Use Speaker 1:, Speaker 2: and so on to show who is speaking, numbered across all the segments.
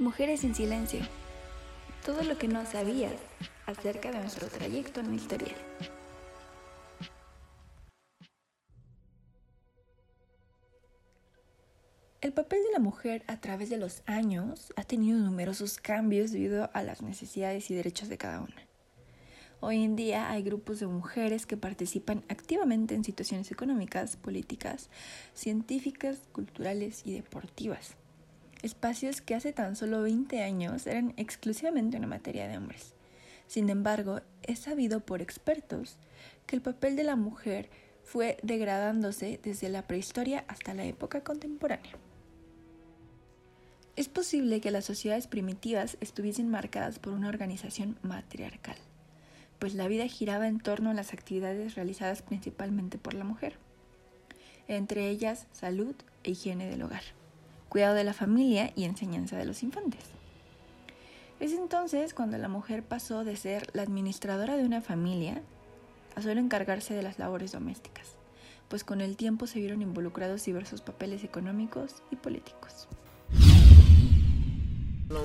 Speaker 1: Mujeres en silencio. Todo lo que no sabías acerca de nuestro trayecto en historia. El papel de la mujer a través de los años ha tenido numerosos cambios debido a las necesidades y derechos de cada una. Hoy en día hay grupos de mujeres que participan activamente en situaciones económicas, políticas, científicas, culturales y deportivas espacios que hace tan solo 20 años eran exclusivamente una materia de hombres. Sin embargo, es sabido por expertos que el papel de la mujer fue degradándose desde la prehistoria hasta la época contemporánea. Es posible que las sociedades primitivas estuviesen marcadas por una organización matriarcal, pues la vida giraba en torno a las actividades realizadas principalmente por la mujer, entre ellas salud e higiene del hogar cuidado de la familia y enseñanza de los infantes. Es entonces cuando la mujer pasó de ser la administradora de una familia a solo encargarse de las labores domésticas, pues con el tiempo se vieron involucrados diversos papeles económicos y políticos.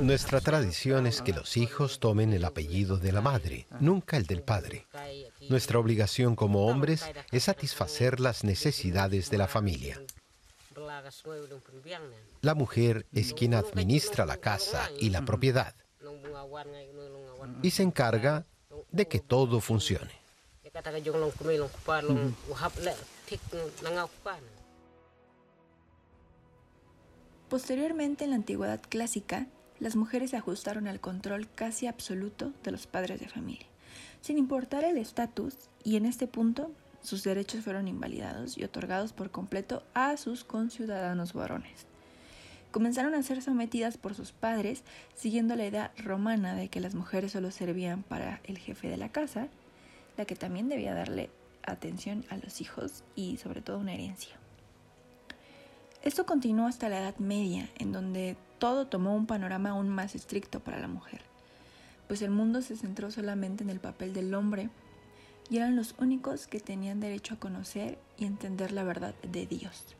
Speaker 2: Nuestra tradición es que los hijos tomen el apellido de la madre, nunca el del padre. Nuestra obligación como hombres es satisfacer las necesidades de la familia. La mujer es quien administra la casa y la propiedad y se encarga de que todo funcione.
Speaker 1: Posteriormente, en la antigüedad clásica, las mujeres se ajustaron al control casi absoluto de los padres de familia, sin importar el estatus, y en este punto sus derechos fueron invalidados y otorgados por completo a sus conciudadanos varones. Comenzaron a ser sometidas por sus padres, siguiendo la idea romana de que las mujeres solo servían para el jefe de la casa, la que también debía darle atención a los hijos y sobre todo una herencia. Esto continuó hasta la Edad Media, en donde todo tomó un panorama aún más estricto para la mujer, pues el mundo se centró solamente en el papel del hombre y eran los únicos que tenían derecho a conocer y entender la verdad de Dios.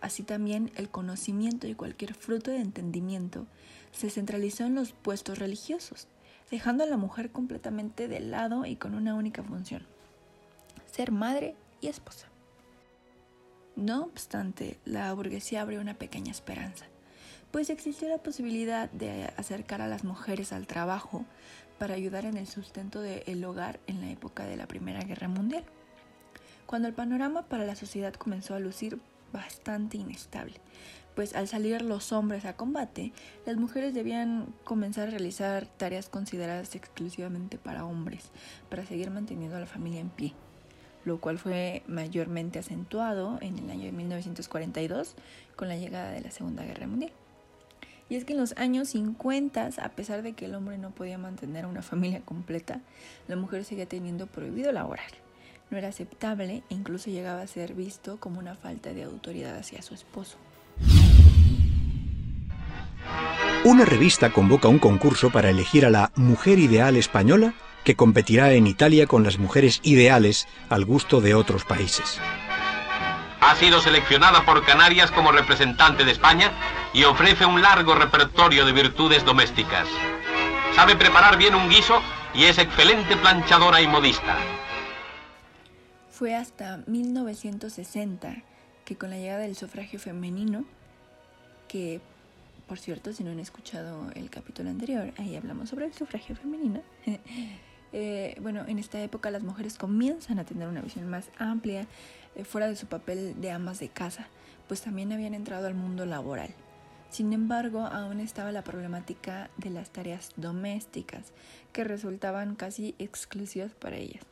Speaker 1: Así también el conocimiento y cualquier fruto de entendimiento se centralizó en los puestos religiosos, dejando a la mujer completamente de lado y con una única función, ser madre y esposa. No obstante, la burguesía abrió una pequeña esperanza, pues existió la posibilidad de acercar a las mujeres al trabajo para ayudar en el sustento del hogar en la época de la Primera Guerra Mundial, cuando el panorama para la sociedad comenzó a lucir bastante inestable, pues al salir los hombres a combate, las mujeres debían comenzar a realizar tareas consideradas exclusivamente para hombres, para seguir manteniendo a la familia en pie, lo cual fue mayormente acentuado en el año de 1942 con la llegada de la Segunda Guerra Mundial. Y es que en los años 50, a pesar de que el hombre no podía mantener una familia completa, la mujer seguía teniendo prohibido laborar. No era aceptable e incluso llegaba a ser visto como una falta de autoridad hacia su esposo.
Speaker 3: Una revista convoca un concurso para elegir a la mujer ideal española que competirá en Italia con las mujeres ideales al gusto de otros países.
Speaker 4: Ha sido seleccionada por Canarias como representante de España y ofrece un largo repertorio de virtudes domésticas. Sabe preparar bien un guiso y es excelente planchadora y modista.
Speaker 1: Fue hasta 1960 que con la llegada del sufragio femenino, que por cierto, si no han escuchado el capítulo anterior, ahí hablamos sobre el sufragio femenino. Eh, bueno, en esta época las mujeres comienzan a tener una visión más amplia eh, fuera de su papel de amas de casa, pues también habían entrado al mundo laboral. Sin embargo, aún estaba la problemática de las tareas domésticas, que resultaban casi exclusivas para ellas.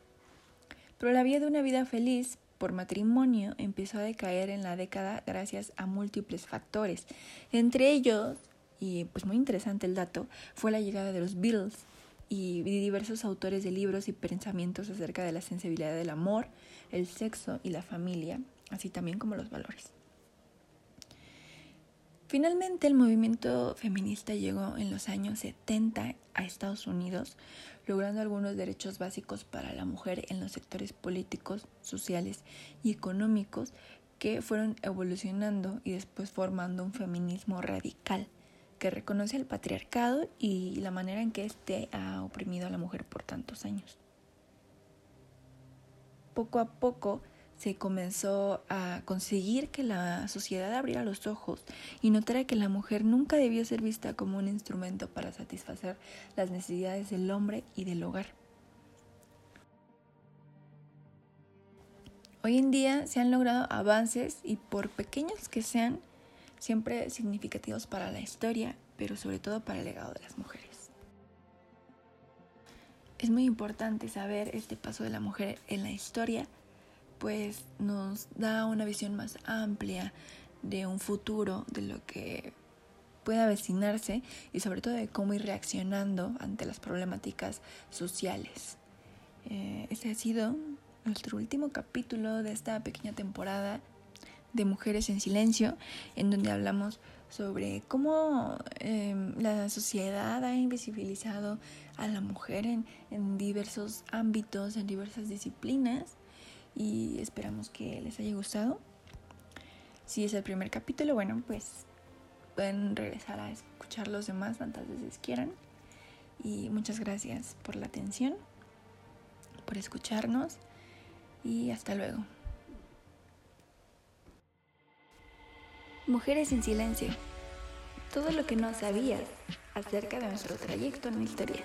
Speaker 1: Pero la vida de una vida feliz por matrimonio empezó a decaer en la década gracias a múltiples factores. Entre ellos, y pues muy interesante el dato, fue la llegada de los Beatles y diversos autores de libros y pensamientos acerca de la sensibilidad del amor, el sexo y la familia, así también como los valores. Finalmente, el movimiento feminista llegó en los años 70 a Estados Unidos, logrando algunos derechos básicos para la mujer en los sectores políticos, sociales y económicos que fueron evolucionando y después formando un feminismo radical que reconoce el patriarcado y la manera en que éste ha oprimido a la mujer por tantos años. Poco a poco se comenzó a conseguir que la sociedad abriera los ojos y notara que la mujer nunca debía ser vista como un instrumento para satisfacer las necesidades del hombre y del hogar. Hoy en día se han logrado avances y por pequeños que sean, siempre significativos para la historia, pero sobre todo para el legado de las mujeres. Es muy importante saber este paso de la mujer en la historia, pues nos da una visión más amplia de un futuro, de lo que puede avecinarse y sobre todo de cómo ir reaccionando ante las problemáticas sociales. Este ha sido nuestro último capítulo de esta pequeña temporada de Mujeres en Silencio, en donde hablamos sobre cómo em, la sociedad ha invisibilizado a la mujer en, en diversos ámbitos, en diversas disciplinas, y esperamos que les haya gustado. Si es el primer capítulo, bueno, pues pueden regresar a escuchar los demás tantas veces quieran. Y muchas gracias por la atención, por escucharnos y hasta luego.
Speaker 5: Mujeres en Silencio. Todo lo que no sabías acerca de nuestro trayecto en la historia.